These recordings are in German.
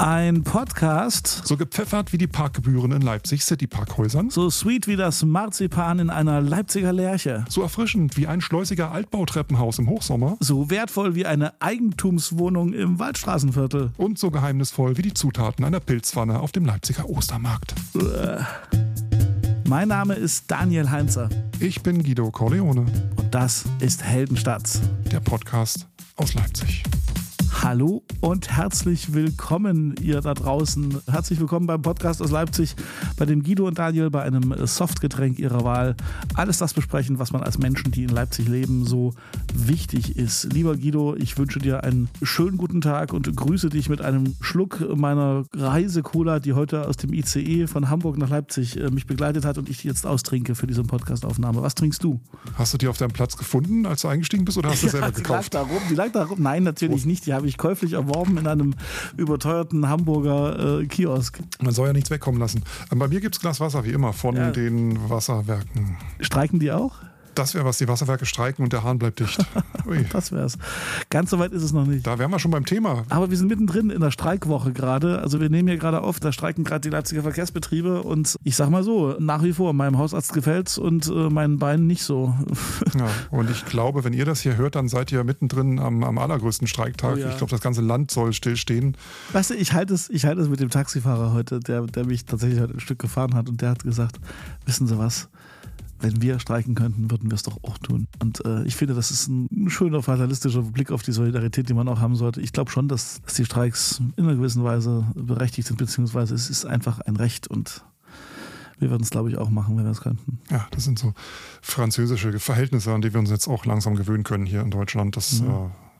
Ein Podcast, So gepfeffert wie die Parkgebühren in Leipzig City Parkhäusern. so sweet wie das Marzipan in einer Leipziger Lerche, So erfrischend wie ein schleusiger Altbautreppenhaus im Hochsommer. so wertvoll wie eine Eigentumswohnung im Waldstraßenviertel. Und so geheimnisvoll wie die Zutaten einer Pilzpfanne auf dem Leipziger Ostermarkt. Mein Name ist Daniel Heinzer Ich bin Guido Corleone, und das ist Heldenstadt. der Podcast aus Leipzig. Hallo und herzlich willkommen, ihr da draußen. Herzlich willkommen beim Podcast aus Leipzig, bei dem Guido und Daniel bei einem Softgetränk ihrer Wahl alles das besprechen, was man als Menschen, die in Leipzig leben, so wichtig ist. Lieber Guido, ich wünsche dir einen schönen guten Tag und grüße dich mit einem Schluck meiner Reisecola, die heute aus dem ICE von Hamburg nach Leipzig äh, mich begleitet hat und ich die jetzt austrinke für diese Podcastaufnahme. Was trinkst du? Hast du die auf deinem Platz gefunden, als du eingestiegen bist, oder hast du selber die gekauft? lag da rum, die lag da rum. Nein, natürlich nicht. Die habe ich käuflich erworben in einem überteuerten Hamburger äh, Kiosk. Man soll ja nichts wegkommen lassen. Ähm, Bei mir gibt es Glas Wasser, wie immer, von Ja. den Wasserwerken. Streiken die auch? Das wäre was, die Wasserwerke streiken und der Hahn bleibt dicht. Ui. Das wär's. Ganz so weit ist es noch nicht. Da wären wir schon beim Thema. Aber wir sind mittendrin in der Streikwoche gerade. Also wir nehmen hier gerade auf, da streiken gerade die Leipziger Verkehrsbetriebe und ich sag mal so, nach wie vor, meinem Hausarzt gefällt's und äh, meinen Beinen nicht so. Ja, und ich glaube, wenn ihr das hier hört, dann seid ihr mittendrin am, am allergrößten Streiktag. Oh ja. Ich glaube, das ganze Land soll stillstehen. Weißt du, ich halte es, ich halte es mit dem Taxifahrer heute, der, der mich tatsächlich heute ein Stück gefahren hat und der hat gesagt, wissen Sie was? Wenn wir streiken könnten, würden wir es doch auch tun. Und äh, ich finde, das ist ein schöner fatalistischer Blick auf die Solidarität, die man auch haben sollte. Ich glaube schon, dass, dass die Streiks in einer gewissen Weise berechtigt sind, beziehungsweise es ist einfach ein Recht und wir würden es, glaube ich, auch machen, wenn wir es könnten. Ja, das sind so französische Verhältnisse, an die wir uns jetzt auch langsam gewöhnen können hier in Deutschland. Das Mhm. äh,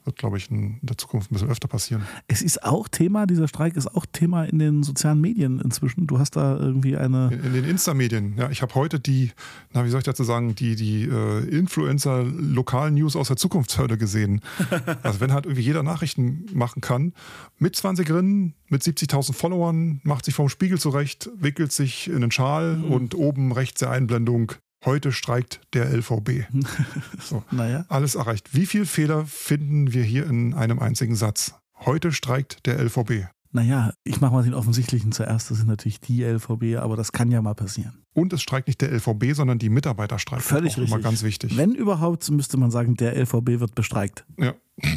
wird, glaube ich, in der Zukunft ein bisschen öfter passieren. Es ist auch Thema, dieser Streik ist auch Thema in den sozialen Medien inzwischen. Du hast da irgendwie eine. In, in den Insta-Medien. Ja, ich habe heute die, na, wie soll ich dazu sagen, die, die äh, Influencer lokalen News aus der Zukunftshölle gesehen. also wenn halt irgendwie jeder Nachrichten machen kann, mit 20 Rinnen, mit 70.000 Followern, macht sich vom Spiegel zurecht, wickelt sich in einen Schal Mhm. und oben rechts der Einblendung, heute streikt der LVB. so. Naja. Alles erreicht. Wie viel Fehler finden wir hier in einem einzigen Satz? Heute streikt der LVB. Naja, ich mache mal den offensichtlichen zuerst. Das sind natürlich die LVB, aber das kann ja mal passieren. Und es streikt nicht der LVB, sondern die Mitarbeiter streiken. Völlig auch richtig. Immer ganz wichtig. Wenn überhaupt, müsste man sagen, der LVB wird bestreikt. ja.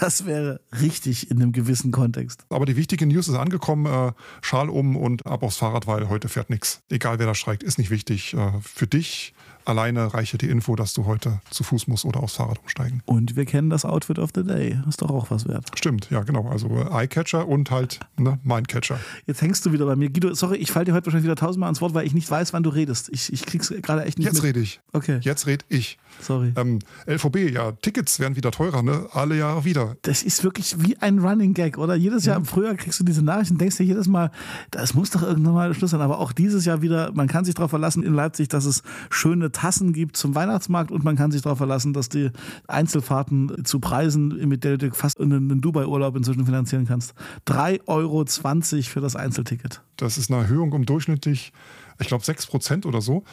Das wäre richtig in einem gewissen Kontext. Aber die wichtige News ist angekommen. Äh, Schal um und ab aufs Fahrrad, weil heute fährt nichts. Egal wer da streikt, ist nicht wichtig. Äh, für dich alleine reiche die Info, dass du heute zu Fuß musst oder aufs Fahrrad umsteigen. Und wir kennen das Outfit of the Day. Ist doch auch was wert. Stimmt, ja genau. Also äh, Eyecatcher und halt ne, Mindcatcher. Jetzt hängst du wieder bei mir. Guido, sorry, ich falle dir heute wahrscheinlich wieder tausendmal ans Wort, weil ich nicht weiß, wann du redest. Ich, ich krieg's gerade echt nicht Jetzt mit. rede ich. Okay, Jetzt red ich. sorry. Ähm, LVB, ja, Tickets werden wieder teurer, ne? Alle Jahre wieder. Das ist wirklich wie ein Running Gag, oder? Jedes Jahr im Frühjahr kriegst du diese Nachrichten, denkst dir jedes Mal, das muss doch irgendwann mal Schluss sein. Aber auch dieses Jahr wieder, man kann sich darauf verlassen in Leipzig, dass es schöne Tassen gibt zum Weihnachtsmarkt und man kann sich darauf verlassen, dass die Einzelfahrten zu Preisen, mit der du fast einen Dubai-Urlaub inzwischen finanzieren kannst. 3,20 Euro für das Einzelticket. Das ist eine Erhöhung um durchschnittlich, ich glaube, 6 Prozent oder so.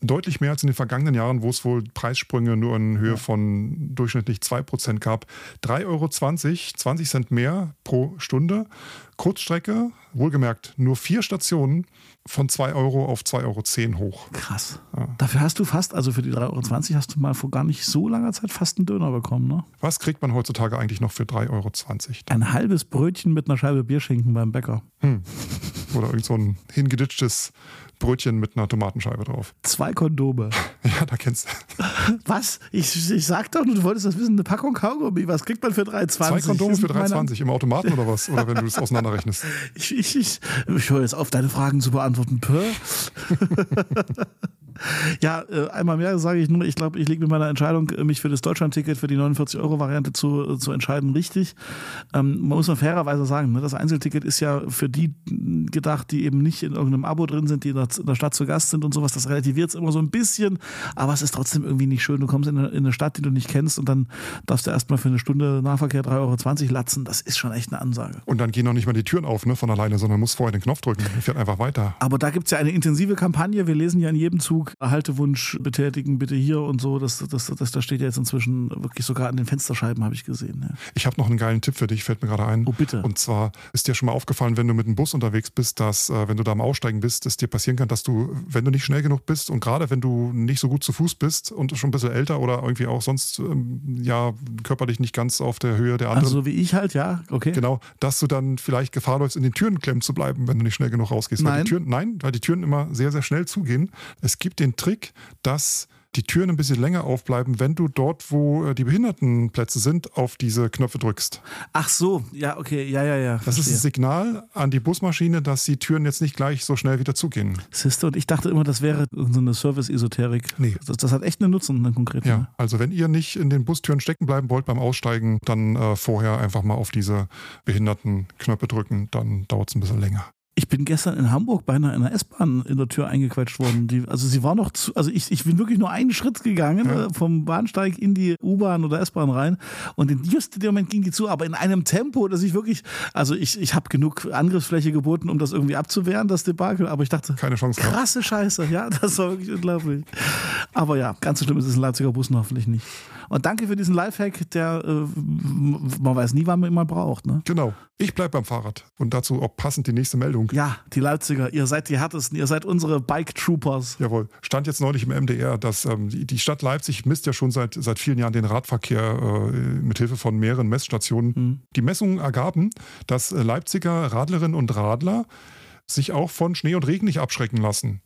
Deutlich mehr als in den vergangenen Jahren, wo es wohl Preissprünge nur in Höhe von durchschnittlich 2 Prozent gab. 3,20 Euro, 20 Cent mehr pro Stunde. Kurzstrecke, wohlgemerkt, nur vier Stationen von 2 Euro auf 2,10 Euro hoch. Krass. Dafür hast du fast, also für die 3,20 Euro hast du mal vor gar nicht so langer Zeit fast einen Döner bekommen, ne? Was kriegt man heutzutage eigentlich noch für 3,20 Euro? Ein halbes Brötchen mit einer Scheibe Bierschinken beim Bäcker. Oder irgend so ein hingeditschtes Brötchen mit einer Tomatenscheibe drauf. Zwei Kondome. Ja, da kennst du. Was? Ich, ich sag doch, du wolltest das wissen, eine Packung Kaugummi. Was kriegt man für 3,20? Zwei Kondome für sind meine- 3,20 im Automaten oder was? Oder wenn du das auseinanderrechnest. Ich, ich, ich, ich höre jetzt auf, deine Fragen zu beantworten. Ja, äh, einmal mehr sage ich nur, ich glaube, ich liege mit meiner Entscheidung, äh, mich für das Deutschland-Ticket für die 49-Euro-Variante zu, äh, zu entscheiden, richtig. Ähm, man muss man fairerweise sagen, ne, das Einzelticket ist ja für die, gedacht, die eben nicht in irgendeinem Abo drin sind, die in der, in der Stadt zu Gast sind und sowas. Das relativiert es immer so ein bisschen, aber es ist trotzdem irgendwie nicht schön. Du kommst in eine, in eine Stadt, die du nicht kennst und dann darfst du erstmal für eine Stunde Nahverkehr 3,20 Euro latzen. Das ist schon echt eine Ansage. Und dann gehen noch nicht mal die Türen auf ne, von alleine, sondern musst vorher den Knopf drücken. Fährt einfach weiter. Aber da gibt es ja eine intensive Kampagne. Wir lesen ja in jedem Zug Haltewunsch betätigen, bitte hier und so. Das, das, das, das steht ja jetzt inzwischen wirklich sogar an den Fensterscheiben, habe ich gesehen. Ja. Ich habe noch einen geilen Tipp für dich, fällt mir gerade ein. Oh, bitte. Und zwar ist dir schon mal aufgefallen, wenn du mit dem Bus unterwegs bist, dass, äh, wenn du da am Aussteigen bist, es dir passieren kann, dass du, wenn du nicht schnell genug bist und gerade wenn du nicht so gut zu Fuß bist und schon ein bisschen älter oder irgendwie auch sonst ähm, ja körperlich nicht ganz auf der Höhe der anderen. Also so wie ich halt, ja, okay. Genau, dass du dann vielleicht Gefahr läufst, in den Türen klemmen zu bleiben, wenn du nicht schnell genug rausgehst. Nein. Weil die Türen, nein, weil die Türen immer sehr, sehr schnell zugehen. Es gibt den Trick, dass die Türen ein bisschen länger aufbleiben, wenn du dort, wo äh, die Behindertenplätze sind, auf diese Knöpfe drückst. Ach so, ja, okay, ja, ja, ja. Das verstehe. ist ein Signal an die Busmaschine, dass die Türen jetzt nicht gleich so schnell wieder zugehen. Siehste, und ich dachte immer, das wäre so eine Service-Esoterik. Nee. Das, das, hat echt einen Nutzen, einen konkreten. Ja, also wenn ihr nicht in den Bustüren stecken bleiben wollt beim Aussteigen, dann äh, vorher einfach mal auf diese Behindertenknöpfe drücken, dann dauert es ein bisschen länger. Ich bin gestern in Hamburg beinahe in einer S-Bahn in der Tür eingequetscht worden. Die, also sie war noch zu, also ich, ich bin wirklich nur einen Schritt gegangen ja. äh, vom Bahnsteig in die U-Bahn oder S-Bahn rein und in just dem Moment ging die zu, aber in einem Tempo, dass ich wirklich, also ich, ich habe genug Angriffsfläche geboten, um das irgendwie abzuwehren, das Debakel, aber ich dachte, keine Chance. Krasse Scheiße, ja, das war wirklich unglaublich. Aber ja, ganz so schlimm ist es in Leipziger Bussen hoffentlich nicht. Und danke für diesen Lifehack, der äh, man weiß nie, wann man ihn mal braucht. Ne? Genau. Ich bleibe beim Fahrrad. Und dazu auch passend die nächste Meldung. Ja, die Leipziger, ihr seid die härtesten, ihr seid unsere Bike Troopers. Jawohl. Stand jetzt neulich im MDR, dass ähm, die Stadt Leipzig misst ja schon seit, seit vielen Jahren den Radverkehr äh, mit Hilfe von mehreren Messstationen. Mhm. Die Messungen ergaben, dass Leipziger Radlerinnen und Radler sich auch von Schnee und Regen nicht abschrecken lassen.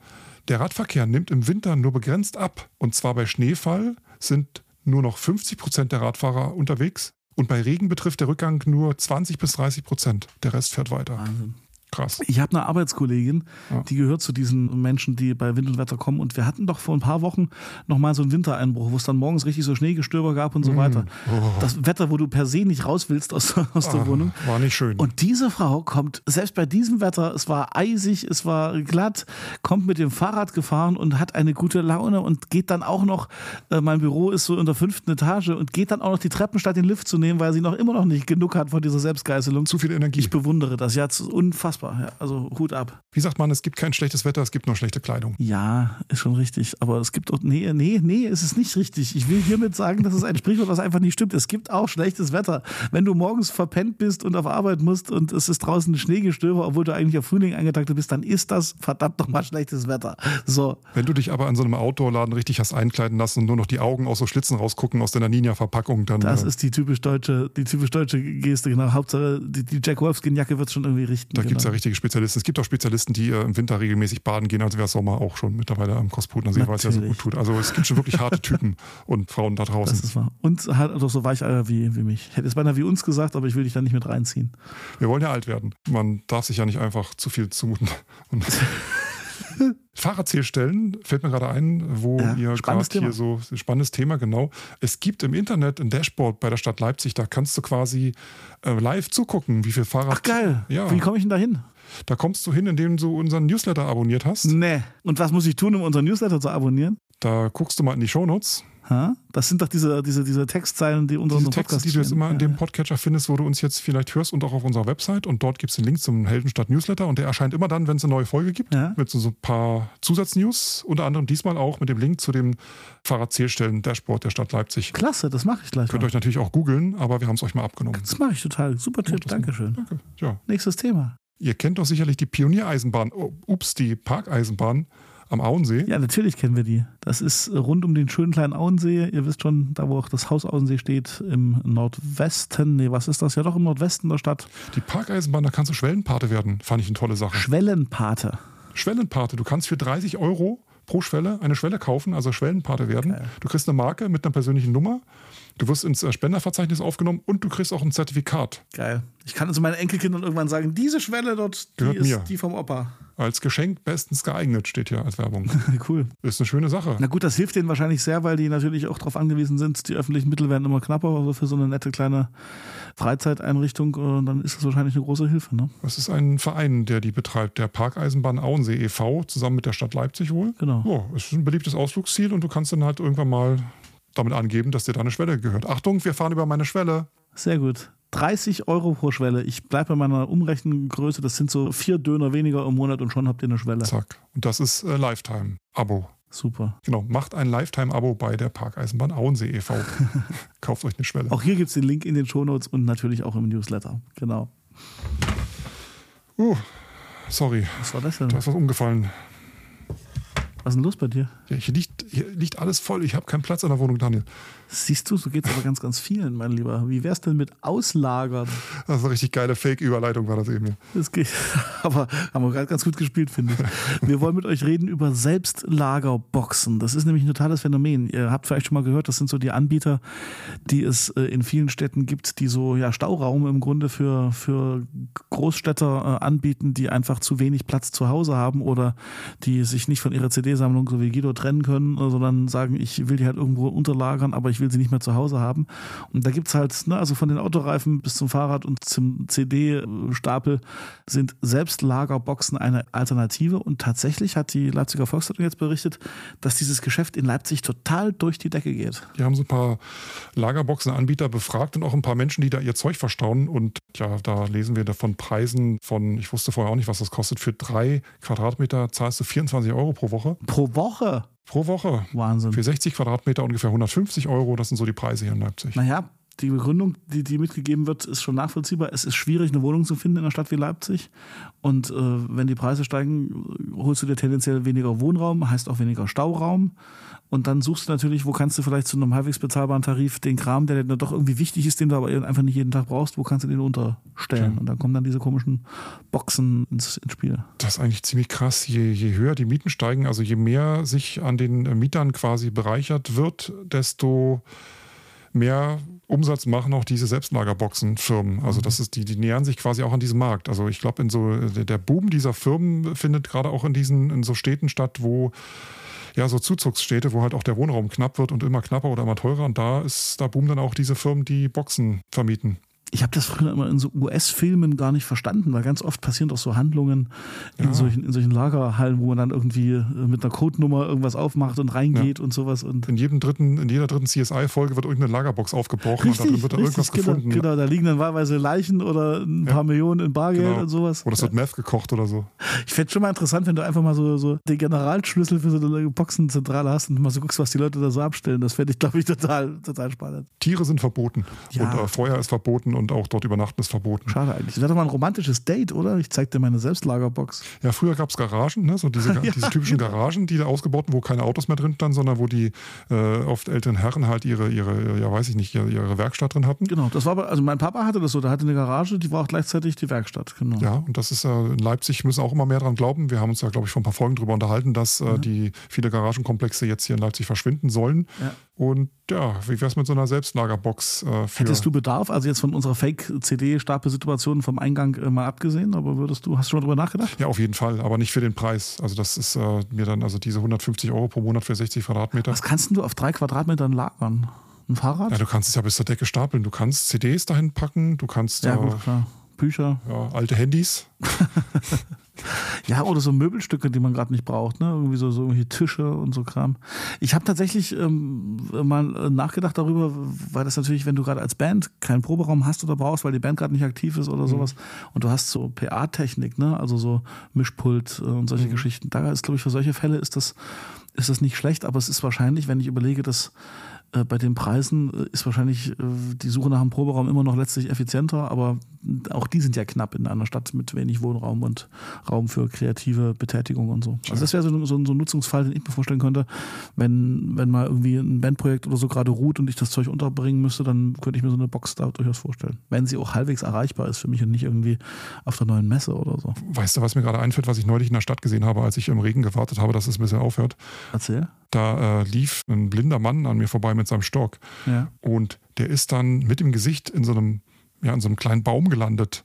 Der Radverkehr nimmt im Winter nur begrenzt ab. Und zwar bei Schneefall sind nur noch 50 Prozent der Radfahrer unterwegs. Und bei Regen betrifft der Rückgang nur 20 bis 30 Prozent. Der Rest fährt weiter. Wahnsinn. Krass. Ich habe eine Arbeitskollegin, ja. die gehört zu diesen Menschen, die bei Wind und Wetter kommen. Und wir hatten doch vor ein paar Wochen nochmal so einen Wintereinbruch, wo es dann morgens richtig so Schneegestöber gab und so mm. weiter. Oh. Das Wetter, wo du per se nicht raus willst aus, aus der ah, Wohnung. War nicht schön. Und diese Frau kommt, selbst bei diesem Wetter, es war eisig, es war glatt, kommt mit dem Fahrrad gefahren und hat eine gute Laune und geht dann auch noch, äh, mein Büro ist so in der fünften Etage und geht dann auch noch die Treppen statt den Lift zu nehmen, weil sie noch immer noch nicht genug hat von dieser Selbstgeißelung. Zu viel Energie. Ich bewundere das. Ja, unfassbar unfassbar. Ja, also Hut ab. Wie sagt man, es gibt kein schlechtes Wetter, es gibt nur schlechte Kleidung. Ja, ist schon richtig. Aber es gibt auch. Nee, nee, nee, es ist nicht richtig. Ich will hiermit sagen, dass es ein Sprichwort, was einfach nicht stimmt. Es gibt auch schlechtes Wetter. Wenn du morgens verpennt bist und auf Arbeit musst und es ist draußen Schneegestöber, obwohl du eigentlich auf Frühling eingetaktet bist, dann ist das verdammt nochmal schlechtes Wetter. So. Wenn du dich aber an so einem Outdoor-Laden richtig hast einkleiden lassen und nur noch die Augen aus so Schlitzen rausgucken aus deiner Ninja-Verpackung, dann. Das äh, ist die typisch deutsche, die typisch deutsche Geste, genau. Hauptsache, die, die Jack Wolfskin-Jacke wird schon irgendwie richten. Da genau. gibt es ja richtige Spezialisten. Es gibt auch Spezialisten, die äh, im Winter regelmäßig baden gehen, also wer Sommer auch schon mittlerweile am Kostputen, also weil es ja so gut tut. Also es gibt schon wirklich harte Typen und Frauen da draußen. Das ist wahr. Und halt doch so Weicheier wie, wie mich. Ich hätte es beinahe wie uns gesagt, aber ich will dich da nicht mit reinziehen. Wir wollen ja alt werden. Man darf sich ja nicht einfach zu viel zumuten. Fahrradzählstellen fällt mir gerade ein, wo ja, ihr gerade hier so spannendes Thema, genau. Es gibt im Internet ein Dashboard bei der Stadt Leipzig, da kannst du quasi äh, live zugucken, wie viel Fahrrad. Ach geil. Ja. Wie komme ich denn da hin? Da kommst du hin, indem du unseren Newsletter abonniert hast. Nee. Und was muss ich tun, um unseren Newsletter zu abonnieren? Da guckst du mal in die Shownotes. Ha? Das sind doch diese, diese, diese Textzeilen, die unter unserem Podcast Texte, die du jetzt immer in dem Podcatcher findest, wo du uns jetzt vielleicht hörst und auch auf unserer Website. Und dort gibt es den Link zum Heldenstadt Newsletter und der erscheint immer dann, wenn es eine neue Folge gibt, ja. mit so, so ein paar Zusatznews. Unter anderem diesmal auch mit dem Link zu dem Fahrradzählstellen-Dashboard der Stadt Leipzig. Klasse, das mache ich gleich. Könnt ihr euch natürlich auch googeln, aber wir haben es euch mal abgenommen. Das mache ich total. Super Tipp, Dankeschön. Danke. Ja. Nächstes Thema. Ihr kennt doch sicherlich die Pioniereisenbahn, oh, ups, die Parkeisenbahn am Auensee. Ja, natürlich kennen wir die. Das ist rund um den schönen kleinen Auensee. Ihr wisst schon, da wo auch das Haus Auensee steht, im Nordwesten. Nee, was ist das? Ja, doch im Nordwesten der Stadt. Die Parkeisenbahn, da kannst du Schwellenpate werden. Fand ich eine tolle Sache. Schwellenpate. Schwellenpate. Du kannst für 30 Euro pro Schwelle eine Schwelle kaufen, also Schwellenpate werden. Okay. Du kriegst eine Marke mit einer persönlichen Nummer Du wirst ins äh, Spenderverzeichnis aufgenommen und du kriegst auch ein Zertifikat. Geil. Ich kann also meinen Enkelkindern irgendwann sagen, diese Schwelle dort, die Gehört ist mir. die vom Opa. Als Geschenk bestens geeignet, steht hier als Werbung. cool. Ist eine schöne Sache. Na gut, das hilft denen wahrscheinlich sehr, weil die natürlich auch darauf angewiesen sind, die öffentlichen Mittel werden immer knapper, aber für so eine nette kleine Freizeiteinrichtung, äh, dann ist das wahrscheinlich eine große Hilfe. Ne? Das ist ein Verein, der die betreibt, der Parkeisenbahn Auensee e.V., zusammen mit der Stadt Leipzig wohl. Genau. Ja, ist ein beliebtes Ausflugsziel und du kannst dann halt irgendwann mal damit angeben, dass dir da eine Schwelle gehört. Achtung, wir fahren über meine Schwelle. Sehr gut. 30 Euro pro Schwelle. Ich bleibe bei meiner Umrechnungsgröße. Das sind so vier Döner weniger im Monat und schon habt ihr eine Schwelle. Zack. Und das ist äh, Lifetime-Abo. Super. Genau, macht ein Lifetime-Abo bei der Parkeisenbahn Auensee e.V. Kauft euch eine Schwelle. Auch hier gibt es den Link in den Shownotes und natürlich auch im Newsletter. Genau. Uh, sorry. Was war das denn? Da ist was umgefallen. Was ist denn los bei dir? Ja, hier, liegt, hier liegt alles voll. Ich habe keinen Platz in der Wohnung, Daniel. Siehst du, so geht es aber ganz, ganz vielen, mein Lieber. Wie wär's denn mit Auslagern? Das ist eine richtig geile Fake-Überleitung, war das eben hier. Das geht. Aber haben wir gerade ganz gut gespielt, finde ich. Wir wollen mit euch reden über Selbstlagerboxen. Das ist nämlich ein totales Phänomen. Ihr habt vielleicht schon mal gehört, das sind so die Anbieter, die es äh, in vielen Städten gibt, die so ja, Stauraum im Grunde für, für Großstädter äh, anbieten, die einfach zu wenig Platz zu Hause haben oder die sich nicht von ihrer CD-Sammlung, so wie Guido, trennen können, sondern sagen, ich will die halt irgendwo unterlagern, aber ich will sie nicht mehr zu Hause haben. Und da gibt es halt, ne, also von den Autoreifen bis zum Fahrrad und zum CD-Stapel sind Selbstlagerboxen eine Alternative. Und tatsächlich hat die Leipziger Volkszeitung jetzt berichtet, dass dieses Geschäft in Leipzig total durch die Decke geht. Die haben so ein paar Lagerboxenanbieter befragt und auch ein paar Menschen, die da ihr Zeug verstauen. Und ja, da lesen wir davon Preisen von, ich wusste vorher auch nicht, was das kostet. Für drei Quadratmeter zahlst du 24 Euro pro Woche. Pro Woche? Pro Woche. Wahnsinn. Für 60 Quadratmeter ungefähr 150 Euro. Das sind so die Preise hier in Leipzig. Naja, die Begründung, die, die mitgegeben wird, ist schon nachvollziehbar. Es ist schwierig, eine Wohnung zu finden in einer Stadt wie Leipzig. Und äh, wenn die Preise steigen, holst du dir tendenziell weniger Wohnraum, heißt auch weniger Stauraum. Und dann suchst du natürlich, wo kannst du vielleicht zu einem halbwegs bezahlbaren Tarif den Kram, der dir doch irgendwie wichtig ist, den du aber einfach nicht jeden Tag brauchst, wo kannst du den unterstellen? Ja. Und dann kommen dann diese komischen Boxen ins, ins Spiel. Das ist eigentlich ziemlich krass. Je, je höher die Mieten steigen, also je mehr sich an den Mietern quasi bereichert wird, desto mehr Umsatz machen auch diese Selbstlagerboxenfirmen. Also das ist, die, die nähern sich quasi auch an diesem Markt. Also ich glaube, in so der Boom dieser Firmen findet gerade auch in diesen, in so Städten statt, wo ja, so Zuzugsstädte, wo halt auch der Wohnraum knapp wird und immer knapper oder immer teurer. Und da ist, da boomen dann auch diese Firmen, die Boxen vermieten. Ich habe das früher immer in so US-Filmen gar nicht verstanden, weil ganz oft passieren doch so Handlungen in, Ja. solchen, in solchen Lagerhallen, wo man dann irgendwie äh, mit einer Codenummer irgendwas aufmacht und reingeht und sowas. Und In jedem dritten, in jeder dritten CSI-Folge wird irgendeine Lagerbox aufgebrochen und da drin wird dann irgendwas genau, gefunden. Genau, da liegen dann wahlweise Leichen oder ein Ja. paar Millionen in Bargeld Genau. und sowas. Oder es wird Meth gekocht oder so. Ich fände schon mal interessant, wenn du einfach mal so, so den Generalschlüssel für so eine Boxenzentrale hast und mal so guckst, was die Leute da so abstellen. Das fände ich, glaube ich, total, total spannend. Tiere sind verboten. Ja. Und äh, Feuer ist verboten und auch dort übernachten ist verboten. Schade eigentlich. Das wäre doch mal ein romantisches Date, oder? Ich zeig dir meine Selbstlagerbox. Ja, früher gab es Garagen, ne? so diese, Ja, diese typischen genau. Garagen, die da ausgebaut wurden, wo keine Autos mehr drin standen, sondern wo die äh, oft älteren Herren halt ihre, ihre, ja weiß ich nicht, ihre, ihre Werkstatt drin hatten. Genau, das war aber, also mein Papa hatte das so, der hatte eine Garage, die war auch gleichzeitig die Werkstatt, genau. Ja, und das ist ja in Leipzig müssen auch immer mehr dran glauben. Wir haben uns ja, glaube ich, vor ein paar Folgen darüber unterhalten, dass äh, die viele Garagenkomplexe jetzt hier in Leipzig verschwinden sollen. Ja. Und ja, wie wär's mit so einer Selbstlagerbox äh. Hättest du Bedarf, also jetzt von unserer Fake-CD-Stapelsituation vom Eingang äh, mal abgesehen, aber würdest du, hast du schon mal drüber nachgedacht? ja, auf jeden Fall, aber nicht für den Preis. Also das ist äh, mir dann, also diese 150 Euro pro Monat für 60 Quadratmeter. Was kannst du auf drei Quadratmetern lagern? Ein Fahrrad? Ja, du kannst es ja bis zur Decke stapeln. Du kannst CDs dahin packen, du kannst Ja, äh, gut. Bücher. ja, alte Handys. Ja, oder so Möbelstücke, die man gerade nicht braucht, ne? Irgendwie so, so irgendwelche Tische und so Kram. Ich habe tatsächlich ähm, mal äh, nachgedacht darüber, weil das natürlich, wenn du gerade als Band keinen Proberaum hast oder brauchst, weil die Band gerade nicht aktiv ist oder sowas, und du hast so PA-Technik, ne? Also so Mischpult äh, und solche Geschichten. Da ist, glaube ich, für solche Fälle ist das, ist das nicht schlecht, aber es ist wahrscheinlich, wenn ich überlege, dass bei den Preisen äh, ist wahrscheinlich äh, die Suche nach einem Proberaum immer noch letztlich effizienter, aber auch die sind ja knapp in einer Stadt mit wenig Wohnraum und Raum für kreative Betätigung und so. Also das wäre so, so, so ein Nutzungsfall, den ich mir vorstellen könnte, wenn, wenn mal irgendwie ein Bandprojekt oder so gerade ruht und ich das Zeug unterbringen müsste, dann könnte ich mir so eine Box da durchaus vorstellen. Wenn sie auch halbwegs erreichbar ist für mich und nicht irgendwie auf der neuen Messe oder so. Weißt du, was mir gerade einfällt, was ich neulich in der Stadt gesehen habe, als ich im Regen gewartet habe, dass es ein bisschen aufhört? Erzähl. Da äh, lief ein blinder Mann an mir vorbei mit seinem Stock Ja. und der ist dann mit dem Gesicht in so einem ja, in so einem kleinen Baum gelandet,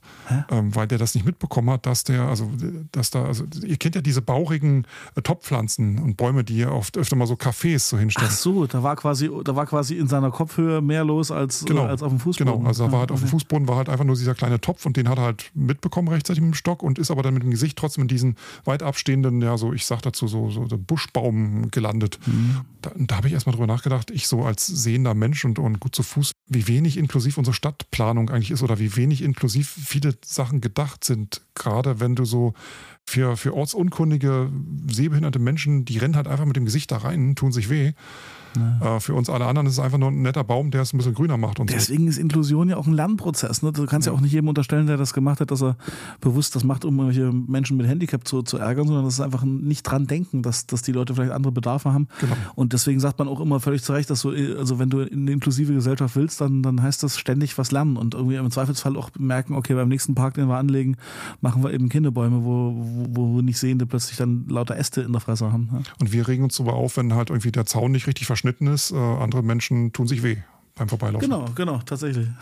ähm, weil der das nicht mitbekommen hat, dass der, also, dass da, also, ihr kennt ja diese bauchigen äh, Topfpflanzen und Bäume, die ihr oft öfter mal so Cafés so hinstellen. Ach so, da war quasi, da war quasi in seiner Kopfhöhe mehr los als, Genau. äh, als auf dem Fußboden. Genau, also da war halt Ah, auf dem okay. Fußboden war halt einfach nur dieser kleine Topf und den hat er halt mitbekommen rechtzeitig mit dem Stock und ist aber dann mit dem Gesicht trotzdem in diesen weit abstehenden, ja, so, ich sag dazu, so, so so Buschbaum gelandet. Mhm. Da, da habe ich erstmal drüber nachgedacht, ich so als sehender Mensch und, und gut zu Fuß, wie wenig inklusiv unsere Stadtplanung eigentlich ist oder wie wenig inklusiv viele Sachen gedacht sind. Gerade wenn du so für, für ortsunkundige, sehbehinderte Menschen, die rennen halt einfach mit dem Gesicht da rein, tun sich weh. Äh, für uns alle anderen ist es einfach nur ein netter Baum, der es ein bisschen grüner macht und so. Deswegen ist Inklusion ja auch ein Lernprozess. Ne? Du kannst ja auch nicht jedem unterstellen, der das gemacht hat, dass er bewusst das macht, um irgendwelche Menschen mit Handicap zu, zu ärgern, sondern das ist einfach ein nicht dran denken, dass, dass die Leute vielleicht andere Bedarfe haben. Genau. Und deswegen sagt man auch immer völlig zu Recht, dass du, also wenn du in eine inklusive Gesellschaft willst, dann, dann heißt das ständig was lernen und irgendwie im Zweifelsfall auch merken, okay, beim nächsten Park, den wir anlegen, machen wir eben Kinderbäume, wo, wo, wo nicht Sehende plötzlich dann lauter Äste in der Fresse haben. Ja. Und wir regen uns darüber auf, wenn halt irgendwie der Zaun nicht richtig verschnitten ist. Äh, andere Menschen tun sich weh beim Vorbeilaufen. Genau, genau, tatsächlich.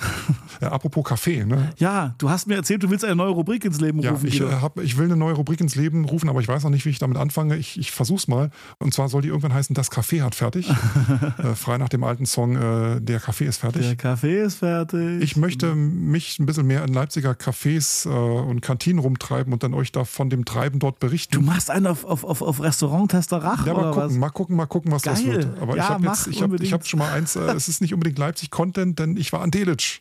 Äh, apropos Kaffee, ne? Ja, du hast mir erzählt, du willst eine neue Rubrik ins Leben Ja, rufen. ich, äh, hab, ich will eine neue Rubrik ins Leben rufen, aber ich weiß noch nicht, wie ich damit anfange. Ich, ich versuch's mal. Und zwar soll die irgendwann heißen, das Café hat fertig. äh, frei nach dem alten Song, äh, der Kaffee ist fertig. Der Kaffee ist fertig. Ich möchte mich ein bisschen mehr in Leipziger Cafés äh, und Kantinen rumtreiben und dann euch da von dem Treiben dort berichten. Du machst einen auf, auf, auf, auf Restaurant-Tester Rach ja, mal gucken, was? mal gucken, mal gucken, was das Geil. wird. Aber Ja, ich habe ich unbedingt. hab schon mal eins, es ist nicht unbedingt Leipzig-Content, denn ich war an Delitzsch.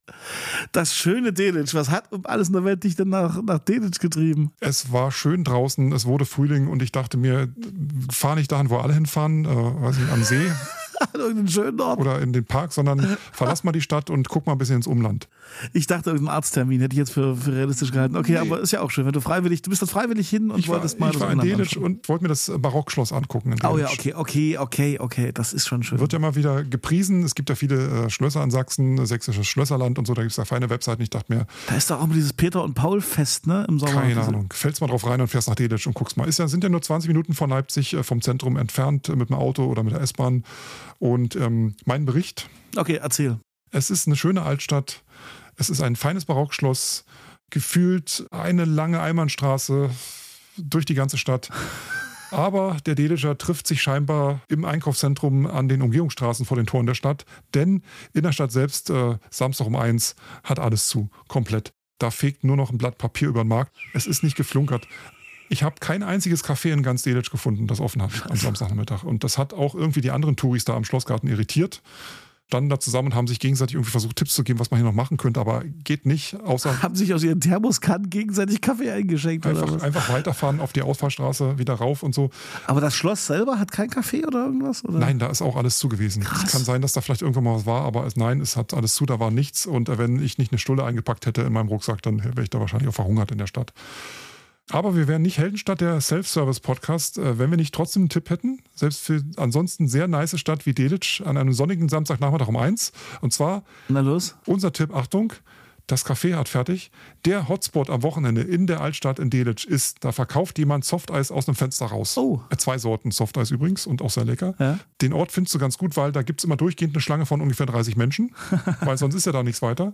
Das schöne Delitzsch. Was hat um alles in der Welt dich denn nach, nach Delitzsch getrieben? Es war schön draußen, es wurde Frühling und ich dachte mir, fahr nicht dahin, wo alle hinfahren, äh, weiß ich, am See An irgendeinen schönen Ort. oder in den Park, sondern verlass mal die Stadt und guck mal ein bisschen ins Umland. Ich dachte, irgendeinen Arzttermin hätte ich jetzt für, für realistisch gehalten. Okay, aber ist ja auch schön, wenn du freiwillig, du bist dann freiwillig hin und Ich war, wolltest mal ich war in Delitzsch und wollte mir das Barockschloss angucken. Oh ja, okay, okay, okay, okay. Das ist schon schön. Wird ja mal wieder gepriesen. Es gibt ja viele äh, Schlösser in Sachsen, sächsisches Schlösserland und so. Da gibt es ja feine Webseiten. Ich dachte mir, da ist doch auch mal dieses Peter und Paul Fest, ne? Im Sommer. keine Ahnung, fällst mal drauf rein und fährst nach Delitzsch und guckst mal. Ist ja, sind ja nur 20 Minuten von Leipzig äh, vom Zentrum entfernt äh, mit dem Auto oder mit der S-Bahn. Und ähm, mein Bericht, Okay, erzähl. es ist eine schöne Altstadt. Es ist ein feines Barockschloss. Gefühlt eine lange Einbahnstraße durch die ganze Stadt. Aber der Delischer trifft sich scheinbar im Einkaufszentrum an den Umgehungsstraßen vor den Toren der Stadt. Denn in der Stadt selbst, äh, Samstag um eins, hat alles zu. Komplett. Da fegt nur noch ein Blatt Papier über den Markt. Es ist nicht geflunkert. Ich habe kein einziges Café in ganz Delitzsch gefunden, das offen hat am Samstagnachmittag. Und das hat auch irgendwie die anderen Touris da am Schlossgarten irritiert. Standen da zusammen und haben sich gegenseitig irgendwie versucht, Tipps zu geben, was man hier noch machen könnte, aber geht nicht, außer Haben sich aus ihren Thermoskannen gegenseitig Kaffee eingeschenkt oder einfach, was? einfach weiterfahren auf die Ausfahrstraße, wieder rauf und so. Aber das Schloss selber hat kein Kaffee oder irgendwas? Oder? Nein, da ist auch alles zu gewesen. Es kann sein, dass da vielleicht irgendwann mal was war, aber nein, es hat alles zu, da war nichts. Und wenn ich nicht eine Stulle eingepackt hätte in meinem Rucksack, dann wäre ich da wahrscheinlich auch verhungert in der Stadt. Aber wir wären nicht Heldenstadt der Self-Service-Podcast, äh, wenn wir nicht trotzdem einen Tipp hätten. Selbst für ansonsten sehr nice Stadt wie Delitzsch an einem sonnigen Samstagnachmittag um eins. Und zwar Na los. unser Tipp, Achtung, das Café hat fertig. Der Hotspot am Wochenende in der Altstadt in Delitzsch ist, da verkauft jemand Softeis aus einem Fenster raus. Oh. Äh, Zwei Sorten Softeis übrigens und auch sehr lecker. Ja. Den Ort findest du ganz gut, weil da gibt es immer durchgehend eine Schlange von ungefähr 30 Menschen, weil sonst ist ja da nichts weiter.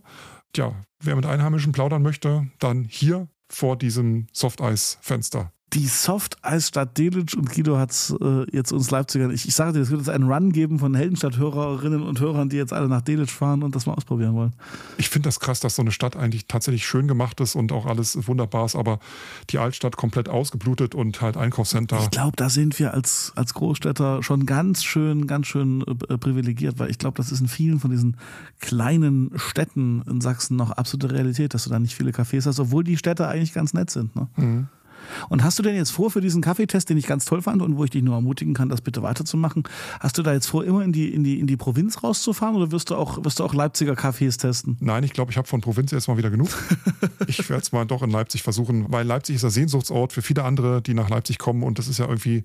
Tja, wer mit Einheimischen plaudern möchte, dann hier vor diesem Softeis-Fenster. Die Soft-Eisstadt Delitzsch und Guido hat es äh, jetzt uns Leipzigern. Ich, ich sage dir, es wird jetzt einen Run geben von Heldenstadt-Hörerinnen und Hörern, die jetzt alle nach Delitzsch fahren und das mal ausprobieren wollen. Ich finde das krass, dass so eine Stadt eigentlich tatsächlich schön gemacht ist und auch alles wunderbar ist, aber die Altstadt komplett ausgeblutet und halt Einkaufscenter. Ich glaube, da sind wir als, als Großstädter schon ganz schön, ganz schön äh, privilegiert, weil ich glaube, das ist in vielen von diesen kleinen Städten in Sachsen noch absolute Realität, dass du da nicht viele Cafés hast, obwohl die Städte eigentlich ganz nett sind. Ne? Mhm. Und hast du denn jetzt vor für diesen Kaffeetest, den ich ganz toll fand und wo ich dich nur ermutigen kann, das bitte weiterzumachen, hast du da jetzt vor, immer in die, in die, in die Provinz rauszufahren oder wirst du auch, wirst du auch Leipziger Cafés testen? Nein, ich glaube, ich habe von Provinz jetzt mal wieder genug. ich werde es mal doch in Leipzig versuchen, weil Leipzig ist der Sehnsuchtsort für viele andere, die nach Leipzig kommen und das ist ja irgendwie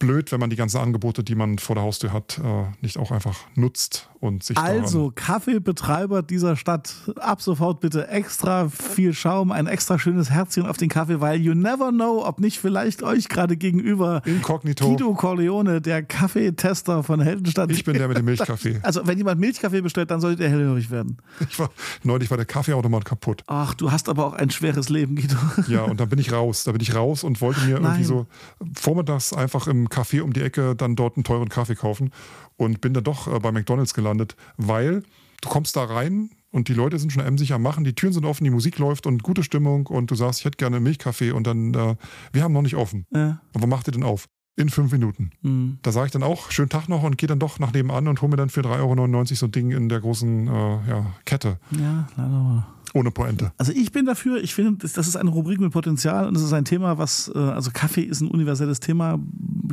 blöd, wenn man die ganzen Angebote, die man vor der Haustür hat, äh, nicht auch einfach nutzt und sich Also, Kaffeebetreiber dieser Stadt, ab sofort bitte extra viel Schaum, ein extra schönes Herzchen auf den Kaffee, weil you never know, ob nicht vielleicht euch gerade gegenüber Inkognito. Guido Corleone, der Kaffeetester von Heldenstadt. Ich bin der mit dem Milchkaffee. Also, wenn jemand Milchkaffee bestellt, dann solltet ihr hellhörig werden. Ich war, neulich war der Kaffeeautomat kaputt. Ach, du hast aber auch ein schweres Leben, Guido. Ja, und dann bin ich raus. Da bin ich raus und wollte mir Nein. irgendwie so vormittags einfach im Café um die Ecke dann dort einen teuren Kaffee kaufen und bin dann doch äh, bei McDonalds gelandet, weil du kommst da rein und die Leute sind schon emsig am Machen, die Türen sind offen, die Musik läuft und gute Stimmung und du sagst, ich hätte gerne Milchkaffee und dann, äh, wir haben noch nicht offen. Ja. Und wo macht ihr denn auf? In fünf Minuten. Hm. Da sage ich dann auch, schönen Tag noch und gehe dann doch nach nebenan und hole mir dann für 3,99 Euro so ein Ding in der großen äh, ja, Kette. Ja, leider mal. Ohne Pointe. Also ich bin dafür, ich finde, das ist eine Rubrik mit Potenzial und es ist ein Thema, was, äh, also Kaffee ist ein universelles Thema.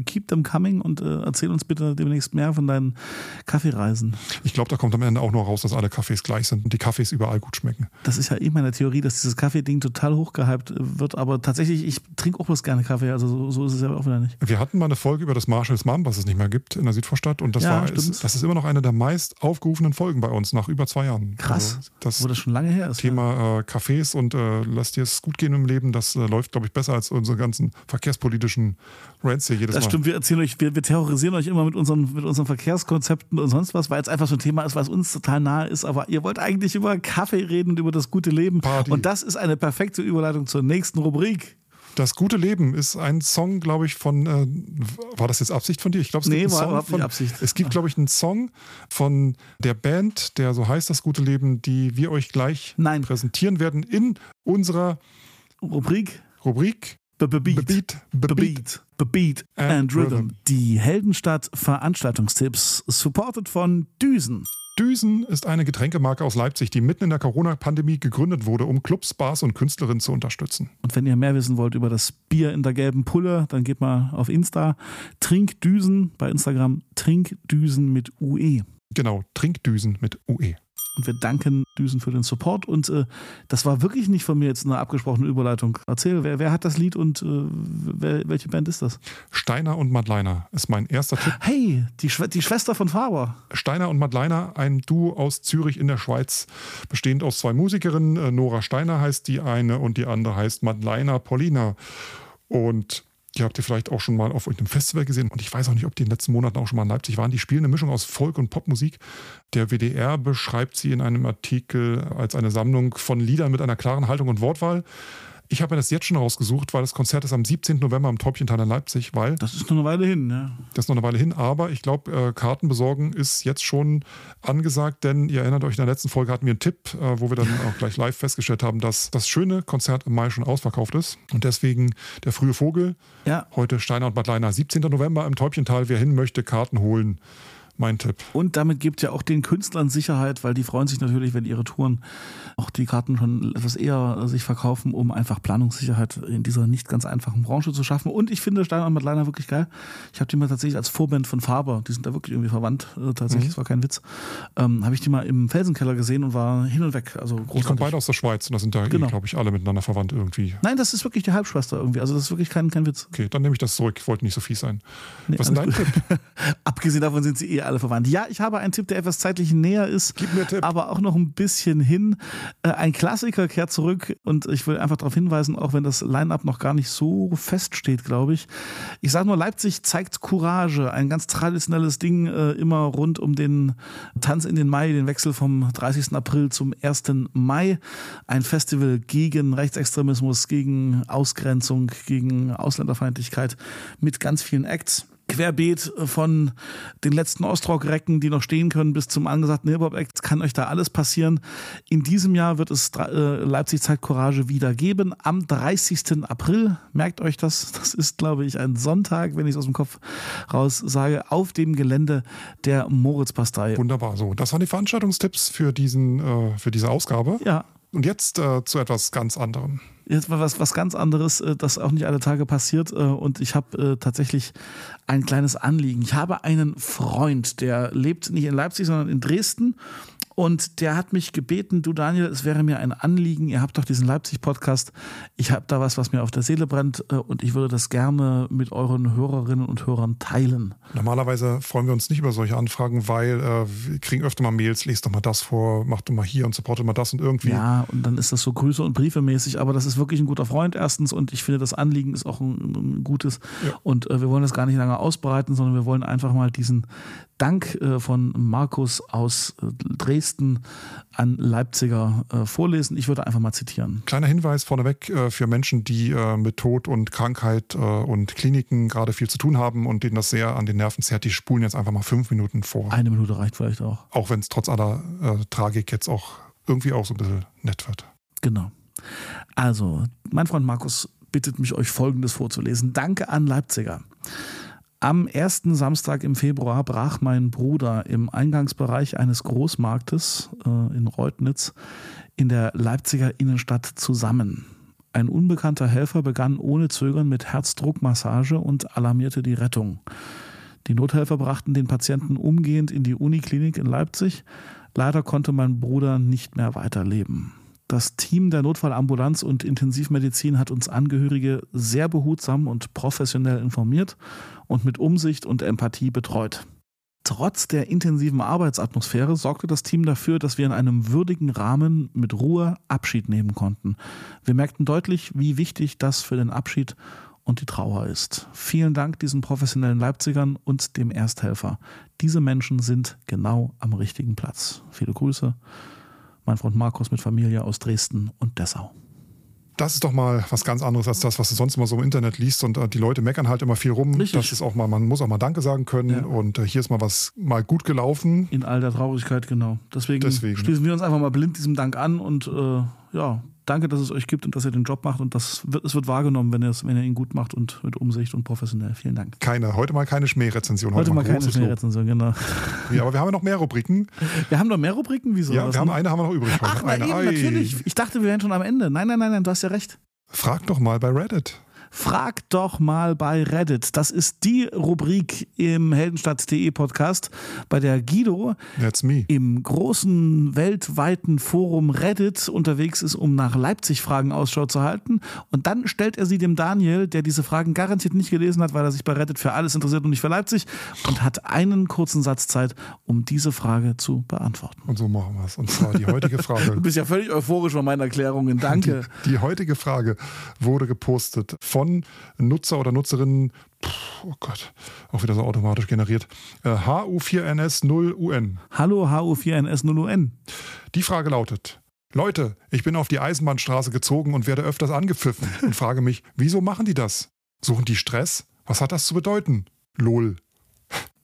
Keep them coming und äh, erzähl uns bitte demnächst mehr von deinen Kaffeereisen. Ich glaube, da kommt am Ende auch nur raus, dass alle Kaffees gleich sind und die Kaffees überall gut schmecken. Das ist ja eh meine Theorie, dass dieses Kaffee-Ding total hochgehypt wird, aber tatsächlich, ich trinke auch bloß gerne Kaffee, also so, so ist es ja auch wieder nicht. Wir hatten mal eine Folge über das Marshalls Mom, was es nicht mehr gibt in der Südvorstadt und das Ja, war ist, das ist immer noch eine der meist aufgerufenen Folgen bei uns nach über zwei Jahren. Krass. Also das Wo das schon lange her ist. Thema äh, Cafés und äh, lass dir es gut gehen im Leben, das äh, läuft, glaube ich, besser als unsere ganzen verkehrspolitischen Rants hier jedes Das Mal. stimmt, wir erzählen euch, wir, wir terrorisieren euch immer mit unseren, mit unseren Verkehrskonzepten und sonst was, weil es einfach so ein Thema ist, was uns total nahe ist. Aber ihr wollt eigentlich über Kaffee reden und über das gute Leben. Party. Und das ist eine perfekte Überleitung zur nächsten Rubrik. Das gute Leben ist ein Song, glaube ich, von. Äh, war das jetzt Absicht von dir? Ich glaube, es Nee, gibt einen war Song nicht von. Absicht. Es gibt, glaube ich, einen Song von der Band, der so heißt, das gute Leben, die wir euch gleich Nein. präsentieren werden in unserer Rubrik Rubrik Bebeat. Bebeat. Bebeat. And, Rhythm. Die Heldenstadt Veranstaltungstipps, supported von Düsen. Düsen ist eine Getränkemarke aus Leipzig, die mitten in der Corona-Pandemie gegründet wurde, um Clubs, Bars und Künstlerinnen zu unterstützen. Und wenn ihr mehr wissen wollt über das Bier in der gelben Pulle, dann geht mal auf Insta. Trinkdüsen bei Instagram. Trinkdüsen mit UE. Genau, Trinkdüsen mit. UE. Und wir danken Düsen für den Support. Und äh, das war wirklich nicht von mir jetzt eine abgesprochene Überleitung. Erzähl, wer, wer hat das Lied und äh, wer, welche Band ist das? Steiner und Madleiner ist mein erster Tipp. Hey, die, Schwe die Schwester von Faber. Steiner und Madleiner, ein Duo aus Zürich in der Schweiz, bestehend aus zwei Musikerinnen. Äh, Nora Steiner heißt die eine und die andere heißt Madleiner Paulina. Und die habt ihr vielleicht auch schon mal auf irgendeinem Festival gesehen. Und ich weiß auch nicht, ob die in den letzten Monaten auch schon mal in Leipzig waren. Die spielen eine Mischung aus Folk- und Popmusik. Der WDR beschreibt sie in einem Artikel als eine Sammlung von Liedern mit einer klaren Haltung und Wortwahl. Ich habe mir das jetzt schon rausgesucht, weil das Konzert ist am 17. November im Täubchental in Leipzig, weil Das ist noch eine Weile hin, ja. das ist noch eine Weile hin, aber ich glaube, äh, Karten besorgen ist jetzt schon angesagt, denn ihr erinnert euch, in der letzten Folge hatten wir einen Tipp, äh, wo wir dann auch gleich live festgestellt haben, dass das schöne Konzert im Mai schon ausverkauft ist. Und deswegen der frühe Vogel, Ja. heute Steiner und Madleiner, 17. November im Täubchental. Wer hin möchte, Karten holen. Mein Tipp. Und damit gibt ja auch den Künstlern Sicherheit, weil die freuen sich natürlich, wenn ihre Touren auch die Karten schon etwas eher sich verkaufen, um einfach Planungssicherheit in dieser nicht ganz einfachen Branche zu schaffen. Und ich finde Steiner und Madleiner wirklich geil. Ich habe die mal tatsächlich als Vorband von Faber, die sind da wirklich irgendwie verwandt, äh, tatsächlich, das war kein Witz, ähm, habe ich die mal im Felsenkeller gesehen und war hin und weg. Also Die kommen beide aus der Schweiz und da sind da, Genau. glaube ich, alle miteinander verwandt irgendwie. Nein, das ist wirklich die Halbschwester irgendwie. Also das ist wirklich kein, kein Witz. Okay, dann nehme ich das zurück. Ich wollte nicht so fies sein. Nee, Was ist dein Tipp? Abgesehen davon sind sie eh alle verwandt. Ja, ich habe einen Tipp, der etwas zeitlich näher ist, Gib mir Tipp. aber auch noch ein bisschen hin. Äh, Ein Klassiker kehrt zurück und ich will einfach darauf hinweisen, auch wenn das Line-Up noch gar nicht so feststeht, glaube ich. Ich sage nur, Leipzig zeigt Courage, ein ganz traditionelles Ding, äh, immer rund um den Tanz in den Mai, den Wechsel vom 30. April zum 1. Mai. Ein Festival gegen Rechtsextremismus, gegen Ausgrenzung, gegen Ausländerfeindlichkeit mit ganz vielen Acts. Querbeet von den letzten Ostrock-Recken, die noch stehen können, bis zum angesagten Hip-Hop-Act, kann euch da alles passieren. In diesem Jahr wird es äh, Leipzig Zeit Courage wieder geben. Am 30. April, merkt euch das, das ist, glaube ich, ein Sonntag, wenn ich es aus dem Kopf raus sage, auf dem Gelände der Moritzpastei. Wunderbar. So, das waren die Veranstaltungstipps für, diesen, äh, für diese Ausgabe. Ja, Und jetzt äh, zu etwas ganz anderem. Jetzt mal was, was ganz anderes, äh, das auch nicht alle Tage passiert. äh, Und ich habe äh, tatsächlich ein kleines Anliegen. Ich habe einen Freund, der lebt nicht in Leipzig, sondern in Dresden. Und der hat mich gebeten, du Daniel, es wäre mir ein Anliegen, ihr habt doch diesen Leipzig-Podcast, ich habe da was, was mir auf der Seele brennt äh, und ich würde das gerne mit euren Hörerinnen und Hörern teilen. Normalerweise freuen wir uns nicht über solche Anfragen, weil äh, wir kriegen öfter mal Mails, lest doch mal das vor, mach doch mal hier und supportet mal das und irgendwie. Ja, und dann ist das so Grüße und Briefe mäßig, aber das ist wirklich ein guter Freund erstens und ich finde, das Anliegen ist auch ein, ein gutes ja. und äh, wir wollen das gar nicht lange ausbreiten, sondern wir wollen einfach mal diesen Dank äh, von Markus aus äh, Dresden an Leipziger äh, vorlesen. Ich würde einfach mal zitieren. Kleiner Hinweis vorneweg für Menschen, die mit Tod und Krankheit und Kliniken gerade viel zu tun haben und denen das sehr an den Nerven zerrt, die spulen jetzt einfach mal fünf Minuten vor. Eine Minute reicht vielleicht auch. Auch wenn es trotz aller äh, Tragik jetzt auch irgendwie auch so ein bisschen nett wird. Genau. Also, mein Freund Markus bittet mich, euch Folgendes vorzulesen. Danke an Leipziger. Am ersten Samstag im Februar brach mein Bruder im Eingangsbereich eines Großmarktes äh, in Reutnitz in der Leipziger Innenstadt zusammen. Ein unbekannter Helfer begann ohne Zögern mit Herzdruckmassage und alarmierte die Rettung. Die Nothelfer brachten den Patienten umgehend in die Uniklinik in Leipzig. Leider konnte mein Bruder nicht mehr weiterleben. Das Team der Notfallambulanz und Intensivmedizin hat uns Angehörige sehr behutsam und professionell informiert und mit Umsicht und Empathie betreut. Trotz der intensiven Arbeitsatmosphäre sorgte das Team dafür, dass wir in einem würdigen Rahmen mit Ruhe Abschied nehmen konnten. Wir merkten deutlich, wie wichtig das für den Abschied und die Trauer ist. Vielen Dank diesen professionellen Leipzigern und dem Ersthelfer. Diese Menschen sind genau am richtigen Platz. Viele Grüße mein Freund Markus mit Familie aus Dresden und Dessau. Das ist doch mal was ganz anderes als das, was du sonst immer so im Internet liest. Und äh, die Leute meckern halt immer viel rum. Richtig. Das ist auch mal, man muss auch mal Danke sagen können. Ja. Und äh, hier ist mal was mal gut gelaufen. In all der Traurigkeit, genau. Deswegen, Deswegen. schließen wir uns einfach mal blind diesem Dank an und äh, ja, danke, dass es euch gibt und dass ihr den Job macht und das wird, es wird wahrgenommen, wenn ihr, es, wenn ihr ihn gut macht und mit Umsicht und professionell. Vielen Dank. Keine, heute mal keine Schmährezension. Heute, heute mal, keine Schmährezension, genau. Ja, aber wir haben ja noch mehr Rubriken. Wir haben noch mehr Rubriken? Wieso? Ja, wir haben eine haben wir noch übrig. Ach, na eben, natürlich. Ich dachte, wir wären schon am Ende. Nein, nein, nein, nein, du hast ja recht. Frag doch mal bei Reddit. Frag doch mal bei Reddit. Das ist die Rubrik im Heldenstadt.de Podcast, bei der Guido im großen weltweiten Forum Reddit unterwegs ist, um nach Leipzig-Fragen Ausschau zu halten. Und dann stellt er sie dem Daniel, der diese Fragen garantiert nicht gelesen hat, weil er sich bei Reddit für alles interessiert und nicht für Leipzig, und hat einen kurzen Satz Zeit, um diese Frage zu beantworten. Und so machen wir es. Und zwar die heutige Frage. du bist ja völlig euphorisch von meinen Erklärungen. Danke. Die, die heutige Frage wurde gepostet von von Nutzer oder Nutzerinnen, oh Gott, auch wieder so automatisch generiert, HU4NS0UN. Äh, Hallo HU4NS0UN. Die Frage lautet, Leute, ich bin auf die Eisenbahnstraße gezogen und werde öfters angepfiffen und frage mich, wieso machen die das? Suchen die Stress? Was hat das zu bedeuten? Lol.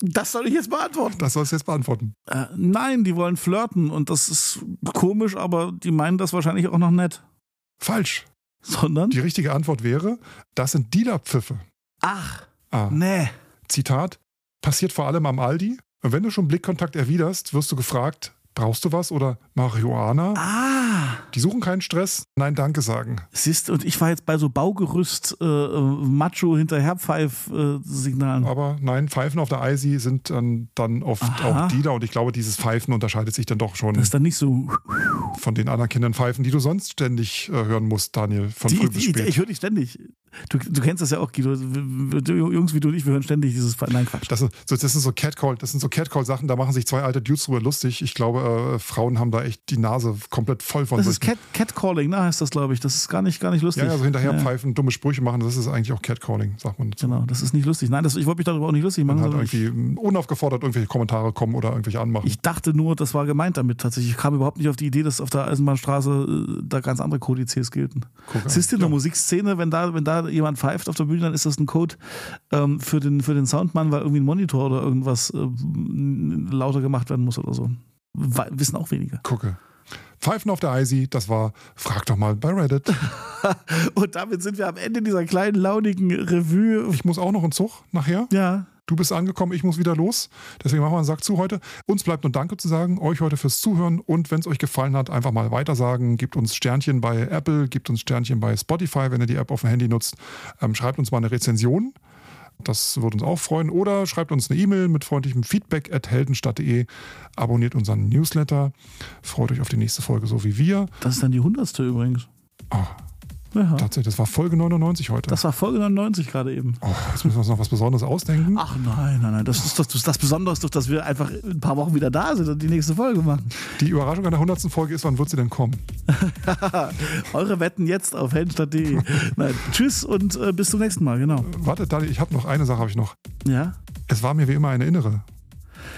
Das soll ich jetzt beantworten. Das sollst du jetzt beantworten. Äh, nein, die wollen flirten und das ist komisch, aber die meinen das wahrscheinlich auch noch nett. Falsch. Sondern? Die richtige Antwort wäre, das sind Dealerpfiffe. Ach, ah. nee. Zitat, passiert vor allem am Aldi. Und wenn du schon Blickkontakt erwiderst, wirst du gefragt, brauchst du was oder Marihuana? Ah. Die suchen keinen Stress, nein, danke sagen. Siehst und ich war jetzt bei so Baugerüst äh, Macho hinterherpfeif äh, Signalen. Aber nein, Pfeifen auf der IC sind dann, dann oft Aha. auch Dealer und ich glaube, dieses Pfeifen unterscheidet sich dann doch schon. Das ist dann nicht so von den anderen Kindern pfeifen, die du sonst ständig äh, hören musst, Daniel, von die, früh bis spät. Ich höre dich ständig. Du, du kennst das ja auch, Guido. Jungs wie du und ich, wir hören ständig dieses Nein, Quatsch. Das, sind, das sind so Catcall, das sind so Catcall-Sachen, da machen sich zwei alte Dudes drüber lustig. Ich glaube, äh, Frauen haben da echt die Nase komplett voll von. Das ist Cat, Catcalling, ne, heißt das, glaube ich. Das ist gar nicht, gar nicht lustig. Ja, also hinterher ja. pfeifen, dumme Sprüche machen, das ist eigentlich auch Catcalling, sagt man dazu. Genau, das ist nicht lustig. Nein, das, ich wollte mich darüber auch nicht lustig machen. Man halt irgendwie unaufgefordert irgendwelche Kommentare kommen oder irgendwelche anmachen. Ich dachte nur, das war gemeint damit tatsächlich. Ich kam überhaupt nicht auf die Idee, dass auf der Eisenbahnstraße äh, da ganz andere Kodizes gelten. Siehst du in der Musikszene, wenn da, wenn da jemand pfeift auf der Bühne, dann ist das ein Code ähm, für, den, für den Soundmann, weil irgendwie ein Monitor oder irgendwas äh, lauter gemacht werden muss oder so. We wissen auch wenige. Gucke. Pfeifen auf der IC, das war, frag doch mal bei Reddit. Und damit sind wir am Ende dieser kleinen, launigen Revue. Ich muss auch noch einen Zug nachher. Ja. Du bist angekommen, ich muss wieder los. Deswegen machen wir einen Sack zu heute. Uns bleibt nur Danke zu sagen, euch heute fürs Zuhören und wenn es euch gefallen hat, einfach mal weitersagen. Gebt uns Sternchen bei Apple, gebt uns Sternchen bei Spotify, wenn ihr die App auf dem Handy nutzt. Ähm, schreibt uns mal eine Rezension Das würde uns auch freuen. Oder schreibt uns eine E-Mail mit freundlichem Feedback at heldenstadt.de. Abonniert unseren Newsletter. Freut euch auf die nächste Folge, so wie wir. Das ist dann die hundertste übrigens. Oh, Ja. tatsächlich, das war Folge 99 heute. Das war Folge 99 gerade eben. oh, jetzt müssen wir uns noch was Besonderes ausdenken. Ach nein, nein, nein. Das ist doch das, das Besondere ist doch, dass wir einfach in ein paar Wochen wieder da sind und die nächste Folge machen. Die Überraschung an der 100. Folge ist, wann wird sie denn kommen? Eure Wetten jetzt auf heldenstadt.de. Tschüss und äh, bis zum nächsten Mal, genau. Warte, Dani, ich habe noch eine Sache, habe ich noch. Ja. Es war mir wie immer eine innere.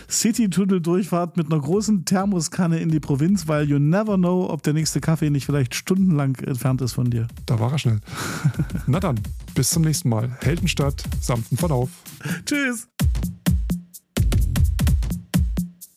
City-Tunnel-Durchfahrt mit einer großen Thermoskanne in die Provinz, weil you never know, ob der nächste Kaffee nicht vielleicht stundenlang entfernt ist von dir. Da war er schnell. Na dann, bis zum nächsten Mal. Heldenstadt, sanften Verlauf. Tschüss.